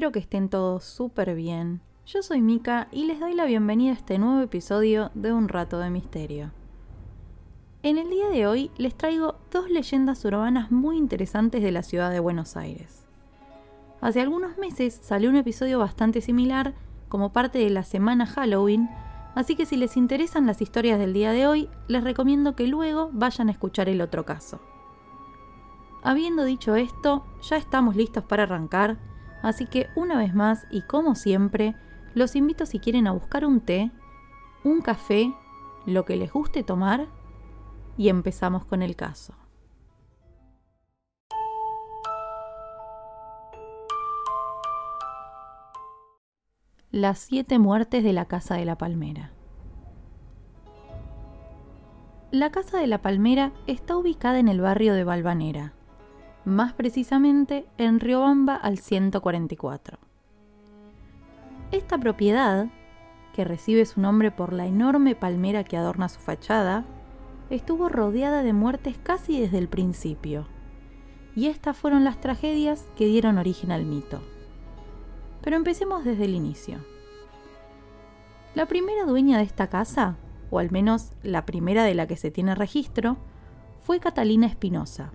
Espero que estén todos súper bien. Yo soy Mika y les doy la bienvenida a este nuevo episodio de Un Rato de Misterio. En el día de hoy les traigo dos leyendas urbanas muy interesantes de la ciudad de Buenos Aires. Hace algunos meses salió un episodio bastante similar como parte de la semana Halloween, así que si les interesan las historias del día de hoy, les recomiendo que luego vayan a escuchar el otro caso. Habiendo dicho esto, ya estamos listos para arrancar, así que una vez más y como siempre, los invito si quieren a buscar un té, un café, lo que les guste tomar y empezamos con el caso. Las siete muertes de la Casa de la Palmera. La Casa de la Palmera está ubicada en el barrio de Balvanera, más precisamente en Riobamba al 144. Esta propiedad, que recibe su nombre por la enorme palmera que adorna su fachada, estuvo rodeada de muertes casi desde el principio, y estas fueron las tragedias que dieron origen al mito. Pero empecemos desde el inicio. La primera dueña de esta casa, o al menos la primera de la que se tiene registro, fue Catalina Espinosa,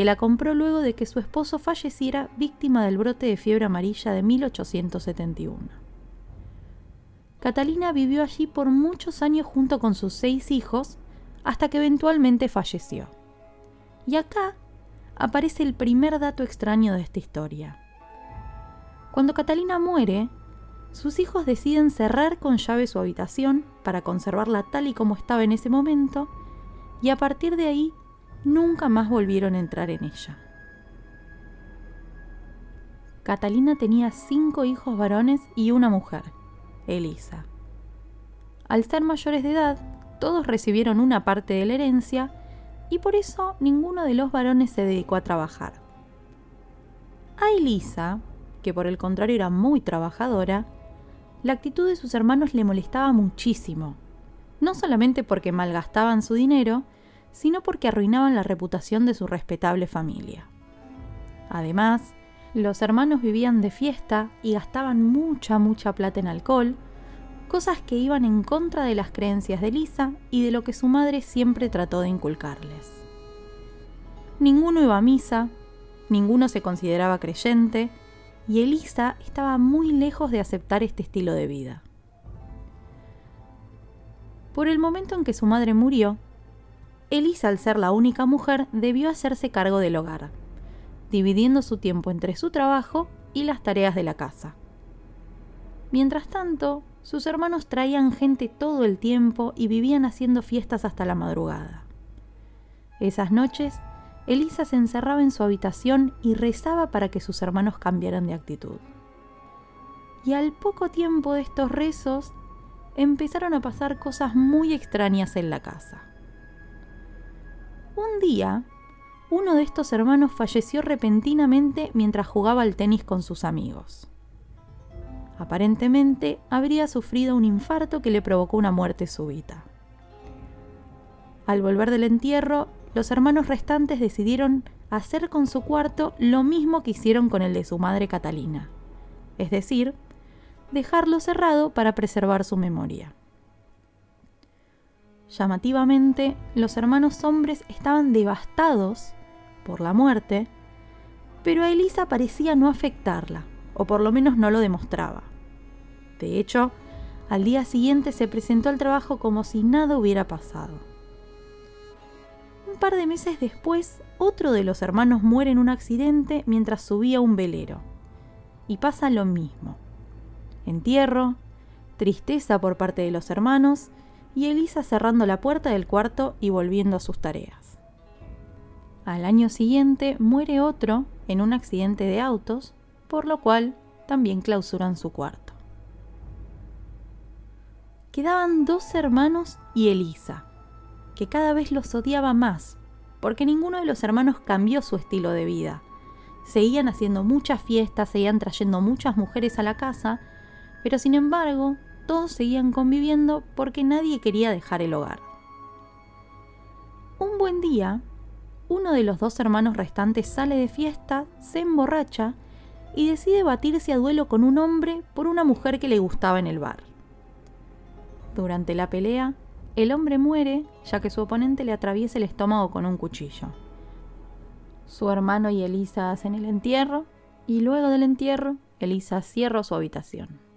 que la compró luego de que su esposo falleciera víctima del brote de fiebre amarilla de 1871. Catalina vivió allí por muchos años junto con sus seis hijos, hasta que eventualmente falleció. Y acá aparece el primer dato extraño de esta historia. Cuando Catalina muere, sus hijos deciden cerrar con llave su habitación para conservarla tal y como estaba en ese momento, y a partir de ahí nunca más volvieron a entrar en ella. Catalina tenía cinco hijos varones y una mujer, Elisa. Al ser mayores de edad, todos recibieron una parte de la herencia y por eso ninguno de los varones se dedicó a trabajar. A Elisa, que por el contrario era muy trabajadora, la actitud de sus hermanos le molestaba muchísimo, no solamente porque malgastaban su dinero, sino porque arruinaban la reputación de su respetable familia. Además, los hermanos vivían de fiesta y gastaban mucha, mucha plata en alcohol, cosas que iban en contra de las creencias de Lisa y de lo que su madre siempre trató de inculcarles. Ninguno iba a misa, ninguno se consideraba creyente, y Elisa estaba muy lejos de aceptar este estilo de vida. Por el momento en que su madre murió, Elisa, al ser la única mujer, debió hacerse cargo del hogar, dividiendo su tiempo entre su trabajo y las tareas de la casa. Mientras tanto, sus hermanos traían gente todo el tiempo y vivían haciendo fiestas hasta la madrugada. Esas noches, Elisa se encerraba en su habitación y rezaba para que sus hermanos cambiaran de actitud. Y al poco tiempo de estos rezos, empezaron a pasar cosas muy extrañas en la casa. Un día, uno de estos hermanos falleció repentinamente mientras jugaba al tenis con sus amigos. Aparentemente habría sufrido un infarto que le provocó una muerte súbita. Al volver del entierro, los hermanos restantes decidieron hacer con su cuarto lo mismo que hicieron con el de su madre Catalina, es decir, dejarlo cerrado para preservar su memoria. Llamativamente, los hermanos hombres estaban devastados por la muerte, pero a Elisa parecía no afectarla, o por lo menos no lo demostraba. De hecho, al día siguiente se presentó al trabajo como si nada hubiera pasado. Un par de meses después, otro de los hermanos muere en un accidente mientras subía un velero. Y pasa lo mismo. Entierro, tristeza por parte de los hermanos y Elisa cerrando la puerta del cuarto y volviendo a sus tareas. Al año siguiente muere otro en un accidente de autos, por lo cual también clausuran su cuarto. Quedaban dos hermanos y Elisa, que cada vez los odiaba más, porque ninguno de los hermanos cambió su estilo de vida. Seguían haciendo muchas fiestas, seguían trayendo muchas mujeres a la casa, pero sin embargo, todos seguían conviviendo porque nadie quería dejar el hogar. Un buen día, uno de los dos hermanos restantes sale de fiesta, se emborracha y decide batirse a duelo con un hombre por una mujer que le gustaba en el bar. Durante la pelea, el hombre muere ya que su oponente le atraviesa el estómago con un cuchillo. Su hermano y Elisa hacen el entierro y luego del entierro, Elisa cierra su habitación.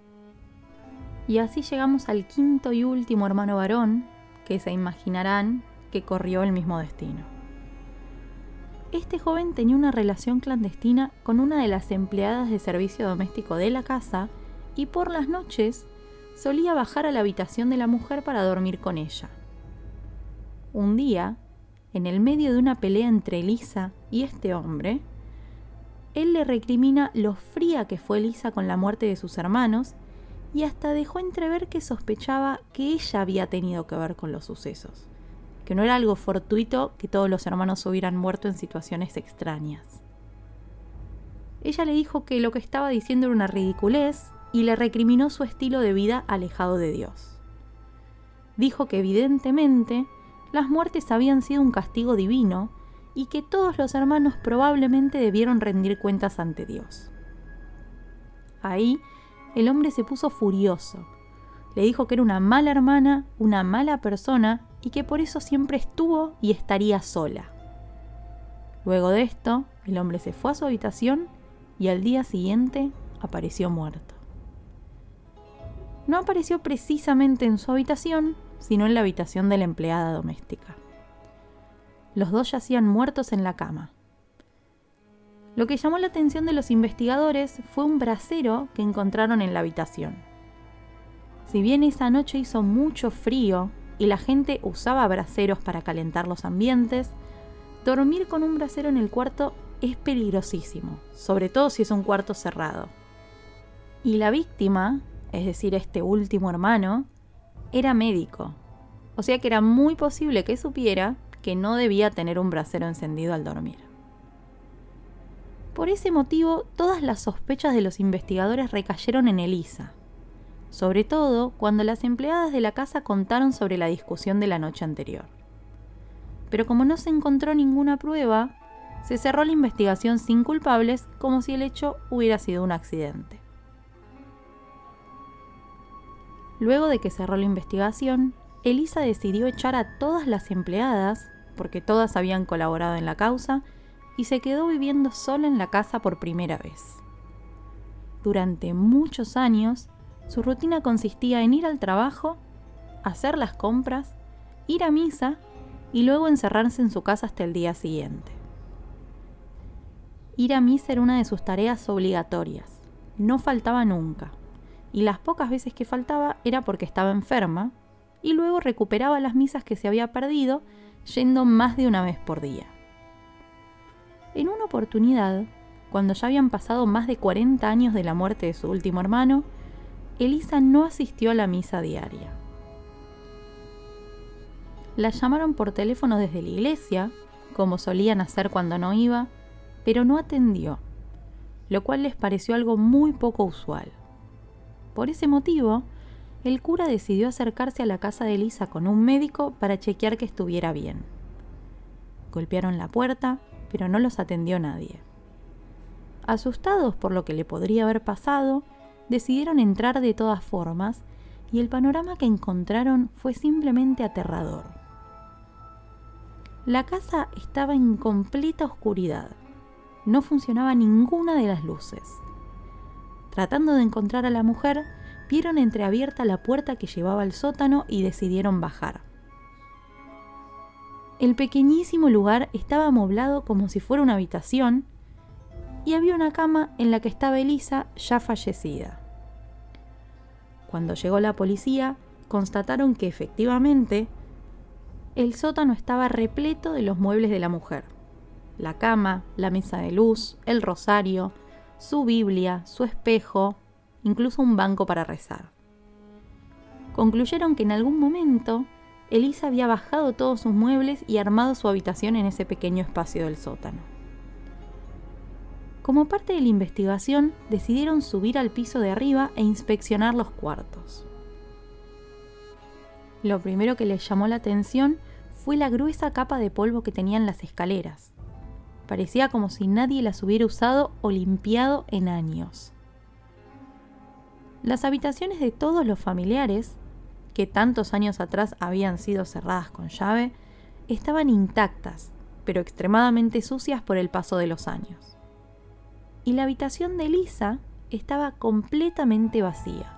Y así llegamos al quinto y último hermano varón, que se imaginarán que corrió el mismo destino. Este joven tenía una relación clandestina con una de las empleadas de servicio doméstico de la casa y por las noches solía bajar a la habitación de la mujer para dormir con ella. Un día, en el medio de una pelea entre Elisa y este hombre, él le recrimina lo fría que fue Elisa con la muerte de sus hermanos y hasta dejó entrever que sospechaba que ella había tenido que ver con los sucesos, que no era algo fortuito que todos los hermanos hubieran muerto en situaciones extrañas. Ella le dijo que lo que estaba diciendo era una ridiculez y le recriminó su estilo de vida alejado de Dios. Dijo que evidentemente las muertes habían sido un castigo divino y que todos los hermanos probablemente debieron rendir cuentas ante Dios. Ahí el hombre se puso furioso. Le dijo que era una mala hermana, una mala persona y que por eso siempre estuvo y estaría sola. Luego de esto, el hombre se fue a su habitación y al día siguiente apareció muerto no apareció precisamente en su habitación, sino en la habitación de la empleada doméstica. Los dos yacían muertos en la cama. Lo que llamó la atención de los investigadores fue un brasero que encontraron en la habitación. Si bien esa noche hizo mucho frío y la gente usaba braseros para calentar los ambientes, dormir con un brasero en el cuarto es peligrosísimo, sobre todo si es un cuarto cerrado. Y la víctima es decir, este último hermano, era médico. O sea que era muy posible que supiera que no debía tener un brasero encendido al dormir. Por ese motivo, todas las sospechas de los investigadores recayeron en Elisa, sobre todo cuando las empleadas de la casa contaron sobre la discusión de la noche anterior. Pero como no se encontró ninguna prueba, se cerró la investigación sin culpables como si el hecho hubiera sido un accidente. Luego de que cerró la investigación, Elisa decidió echar a todas las empleadas, porque todas habían colaborado en la causa, y se quedó viviendo sola en la casa por primera vez. Durante muchos años, su rutina consistía en ir al trabajo, hacer las compras, ir a misa y luego encerrarse en su casa hasta el día siguiente. Ir a misa era una de sus tareas obligatorias, no faltaba nunca y las pocas veces que faltaba era porque estaba enferma, y luego recuperaba las misas que se había perdido yendo más de una vez por día. Una oportunidad, cuando ya habían pasado más de 40 años de la muerte de su último hermano, Elisa no asistió a la misa diaria. La llamaron por teléfono desde la iglesia, como solían hacer cuando no iba, pero no atendió, lo cual les pareció algo muy poco usual. Por ese motivo, el cura decidió acercarse a la casa de Elisa con un médico para chequear que estuviera bien. Golpearon la puerta, pero no los atendió nadie. Asustados por lo que le podría haber pasado, decidieron entrar de todas formas y el panorama que encontraron fue simplemente aterrador. La casa estaba en completa oscuridad. No funcionaba ninguna de las luces. Tratando de encontrar a la mujer, vieron entreabierta la puerta que llevaba al sótano y decidieron bajar. El pequeñísimo lugar estaba amoblado como si fuera una habitación y había una cama en la que estaba Elisa ya fallecida. Cuando llegó la policía, constataron que efectivamente el sótano estaba repleto de los muebles de la mujer. La cama, la mesa de luz, el rosario, su Biblia, su espejo, incluso un banco para rezar. Concluyeron que en algún momento Elisa había bajado todos sus muebles y armado su habitación en ese pequeño espacio del sótano. Como parte de la investigación, decidieron subir al piso de arriba e inspeccionar los cuartos. Lo primero que les llamó la atención fue la gruesa capa de polvo que tenían las escaleras. Parecía como si nadie las hubiera usado o limpiado en años. Las habitaciones de todos los familiares, que tantos años atrás habían sido cerradas con llave, estaban intactas, pero extremadamente sucias por el paso de los años. Y la habitación de Lisa estaba completamente vacía.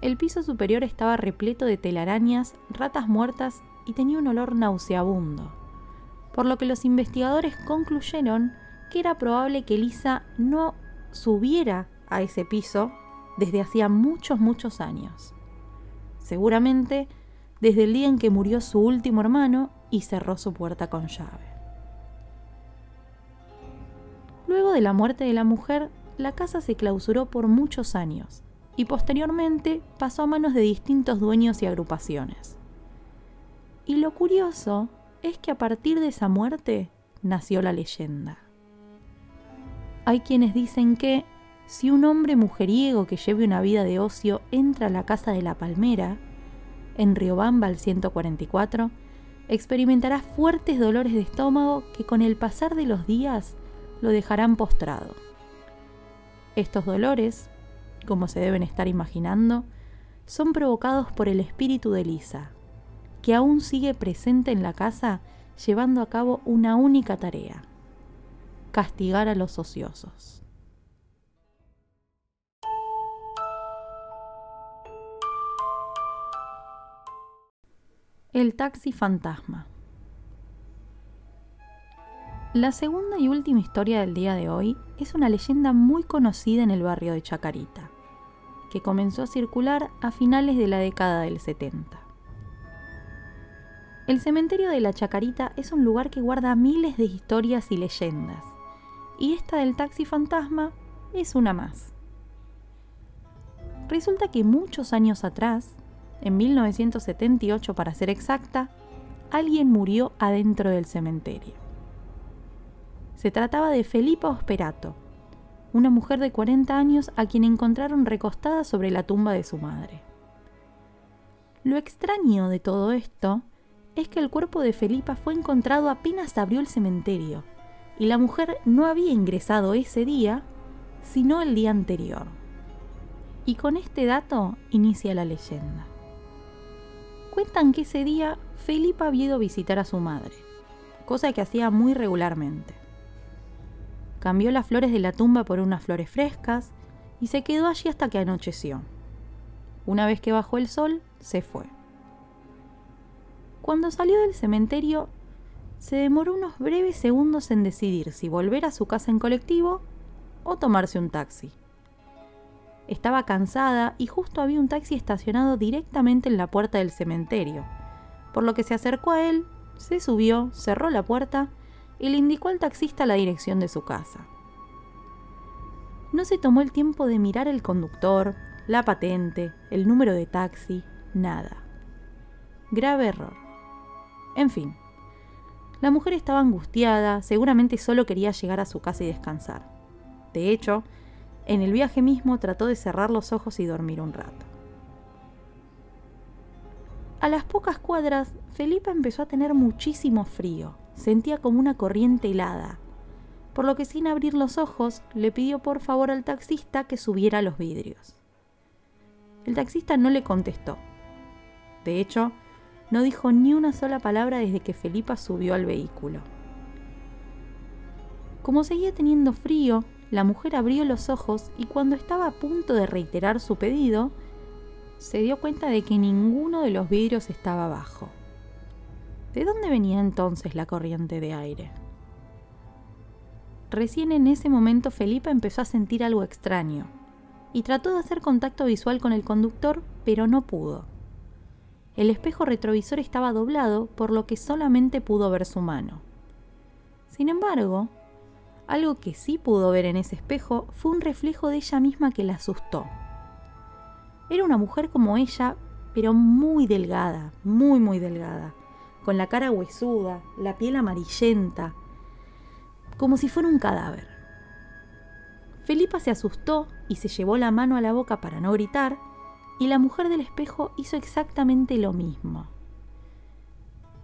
El piso superior estaba repleto de telarañas, ratas muertas y tenía un olor nauseabundo, por lo que los investigadores concluyeron que era probable que Lisa no subiera a ese piso desde hacía muchos, muchos años. Seguramente desde el día en que murió su último hermano y cerró su puerta con llave. Luego de la muerte de la mujer, la casa se clausuró por muchos años y posteriormente pasó a manos de distintos dueños y agrupaciones. Y lo curioso es que a partir de esa muerte nació la leyenda. Hay quienes dicen que si un hombre mujeriego que lleve una vida de ocio entra a la casa de la palmera, en Riobamba al 144, experimentará fuertes dolores de estómago que con el pasar de los días lo dejarán postrado. Estos dolores como se deben estar imaginando, son provocados por el espíritu de Lisa, que aún sigue presente en la casa llevando a cabo una única tarea, castigar a los ociosos. El taxi fantasma. La segunda y última historia del día de hoy es una leyenda muy conocida en el barrio de Chacarita que comenzó a circular a finales de la década del 70. El cementerio de la Chacarita es un lugar que guarda miles de historias y leyendas, y esta del taxi fantasma es una más. Resulta que muchos años atrás, en 1978 para ser exacta, alguien murió adentro del cementerio. Se trataba de Felipa Osperato, una mujer de 40 años a quien encontraron recostada sobre la tumba de su madre. Lo extraño de todo esto es que el cuerpo de Felipa fue encontrado apenas abrió el cementerio y la mujer no había ingresado ese día, sino el día anterior. Y con este dato inicia la leyenda. Cuentan que ese día Felipa había ido a visitar a su madre, cosa que hacía muy regularmente. Cambió las flores de la tumba por unas flores frescas y se quedó allí hasta que anocheció. Una vez que bajó el sol, se fue. Cuando salió del cementerio, se demoró unos breves segundos en decidir si volver a su casa en colectivo o tomarse un taxi. Estaba cansada y justo había un taxi estacionado directamente en la puerta del cementerio, por lo que se acercó a él, se subió, cerró la puerta y le indicó al taxista la dirección de su casa. No se tomó el tiempo de mirar el conductor, la patente, el número de taxi, nada. Grave error. En fin, la mujer estaba angustiada, seguramente solo quería llegar a su casa y descansar. De hecho, en el viaje mismo trató de cerrar los ojos y dormir un rato. A las pocas cuadras, Felipa empezó a tener muchísimo frío sentía como una corriente helada, por lo que sin abrir los ojos le pidió por favor al taxista que subiera los vidrios. El taxista no le contestó. De hecho, no dijo ni una sola palabra desde que Felipa subió al vehículo. Como seguía teniendo frío, la mujer abrió los ojos y cuando estaba a punto de reiterar su pedido, se dio cuenta de que ninguno de los vidrios estaba abajo. ¿De dónde venía entonces la corriente de aire? Recién en ese momento Felipa empezó a sentir algo extraño y trató de hacer contacto visual con el conductor, pero no pudo. El espejo retrovisor estaba doblado, por lo que solamente pudo ver su mano. Sin embargo, algo que sí pudo ver en ese espejo fue un reflejo de ella misma que la asustó. Era una mujer como ella, pero muy delgada, muy muy delgada, con la cara huesuda, la piel amarillenta, como si fuera un cadáver. Felipa se asustó y se llevó la mano a la boca para no gritar, y la mujer del espejo hizo exactamente lo mismo.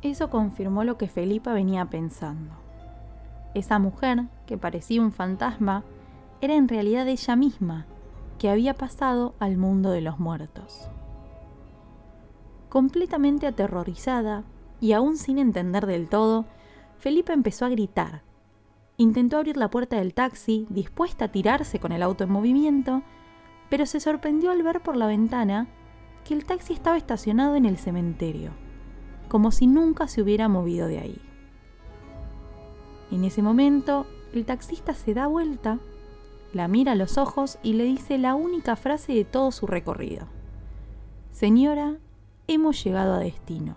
Eso confirmó lo que Felipa venía pensando. Esa mujer, que parecía un fantasma, era en realidad ella misma, que había pasado al mundo de los muertos. Completamente aterrorizada y aún sin entender del todo, Felipa empezó a gritar. Intentó abrir la puerta del taxi, dispuesta a tirarse con el auto en movimiento, pero se sorprendió al ver por la ventana que el taxi estaba estacionado en el cementerio, como si nunca se hubiera movido de ahí. En ese momento, el taxista se da vuelta, la mira a los ojos y le dice la única frase de todo su recorrido. Señora, hemos llegado a destino.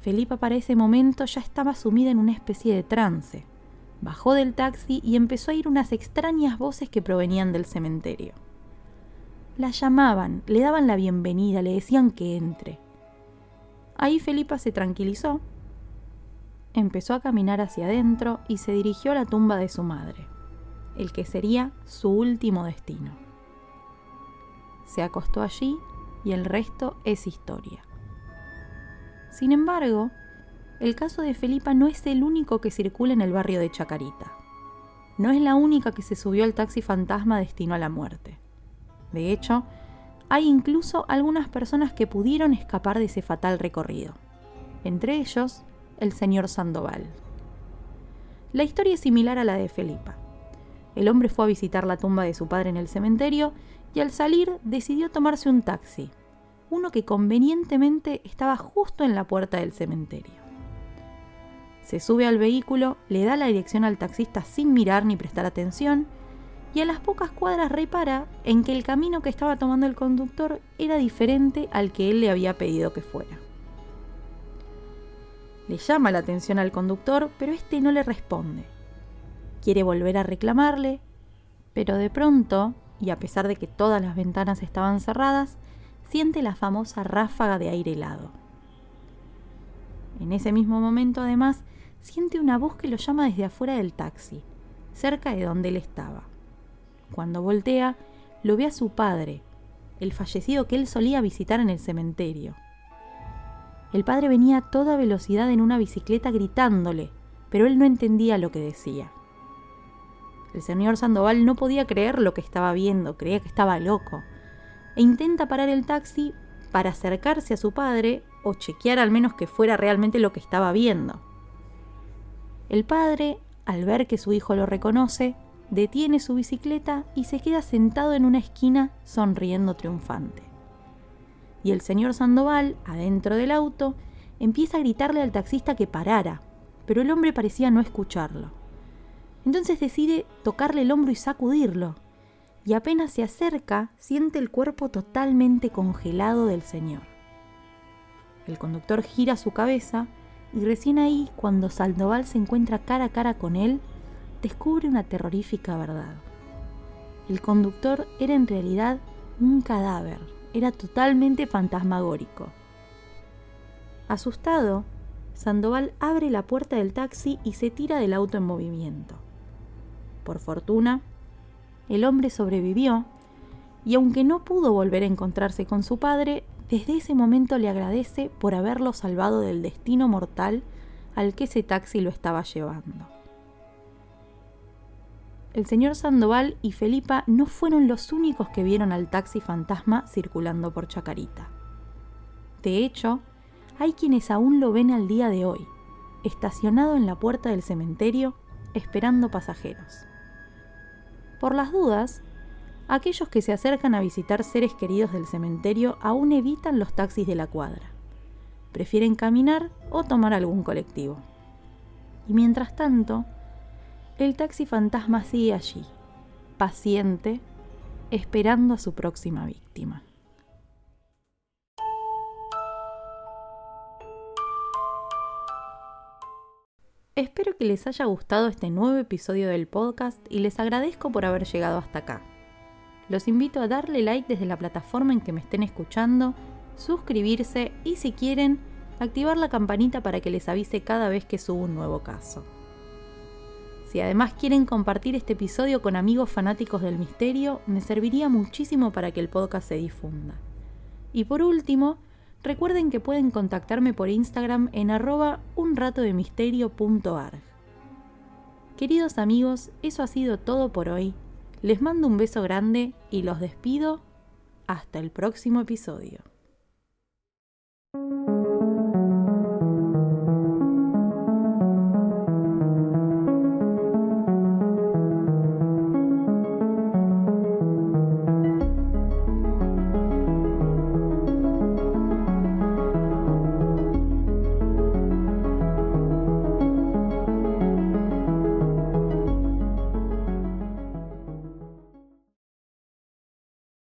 Felipa para ese momento ya estaba sumida en una especie de trance. Bajó del taxi y empezó a oír unas extrañas voces que provenían del cementerio. La llamaban, le daban la bienvenida, le decían que entre. Ahí Felipa se tranquilizó empezó a caminar hacia adentro y se dirigió a la tumba de su madre, el que sería su último destino. Se acostó allí y el resto es historia. Sin embargo, el caso de Felipa no es el único que circula en el barrio de Chacarita. No es la única que se subió al taxi fantasma destino a la muerte. De hecho, hay incluso algunas personas que pudieron escapar de ese fatal recorrido. Entre ellos, el señor Sandoval. La historia es similar a la de Felipa. El hombre fue a visitar la tumba de su padre en el cementerio y al salir decidió tomarse un taxi, uno que convenientemente estaba justo en la puerta del cementerio. Se sube al vehículo, le da la dirección al taxista sin mirar ni prestar atención, y a las pocas cuadras repara en que el camino que estaba tomando el conductor era diferente al que él le había pedido que fuera. Le llama la atención al conductor, pero este no le responde. Quiere volver a reclamarle, pero de pronto, y a pesar de que todas las ventanas estaban cerradas, siente la famosa ráfaga de aire helado. En ese mismo momento, además, siente una voz que lo llama desde afuera del taxi, cerca de donde él estaba. Cuando voltea, lo ve a su padre, el fallecido que él solía visitar en el cementerio. El padre venía a toda velocidad en una bicicleta gritándole, pero él no entendía lo que decía. El señor Sandoval no podía creer lo que estaba viendo, creía que estaba loco, e intenta parar el taxi para acercarse a su padre o chequear al menos que fuera realmente lo que estaba viendo. El padre, al ver que su hijo lo reconoce, detiene su bicicleta y se queda sentado en una esquina sonriendo triunfante y el señor Sandoval, adentro del auto, empieza a gritarle al taxista que parara, pero el hombre parecía no escucharlo. Entonces decide tocarle el hombro y sacudirlo, y apenas se acerca, siente el cuerpo totalmente congelado del señor. El conductor gira su cabeza y recién ahí, cuando Sandoval se encuentra cara a cara con él, descubre una terrorífica verdad. El conductor era en realidad un cadáver era totalmente fantasmagórico. Asustado, Sandoval abre la puerta del taxi y se tira del auto en movimiento. Por fortuna, el hombre sobrevivió y aunque no pudo volver a encontrarse con su padre, desde ese momento le agradece por haberlo salvado del destino mortal al que ese taxi lo estaba llevando el señor Sandoval y Felipa no fueron los únicos que vieron al taxi fantasma circulando por Chacarita. De hecho, hay quienes aún lo ven al día de hoy, estacionado en la puerta del cementerio, esperando pasajeros. Por las dudas, aquellos que se acercan a visitar seres queridos del cementerio aún evitan los taxis de la cuadra. Prefieren caminar o tomar algún colectivo. Y mientras tanto, el taxi fantasma sigue allí, paciente, esperando a su próxima víctima. Espero que les haya gustado este nuevo episodio del podcast y les agradezco por haber llegado hasta acá. Los invito a darle like desde la plataforma en que me estén escuchando, suscribirse y si quieren, activar la campanita para que les avise cada vez que subo un nuevo caso. Si además quieren compartir este episodio con amigos fanáticos del misterio, me serviría muchísimo para que el podcast se difunda. Y por último, recuerden que pueden contactarme por Instagram en arroba unratodemisterio.arg. Queridos amigos, eso ha sido todo por hoy. Les mando un beso grande y los despido hasta el próximo episodio.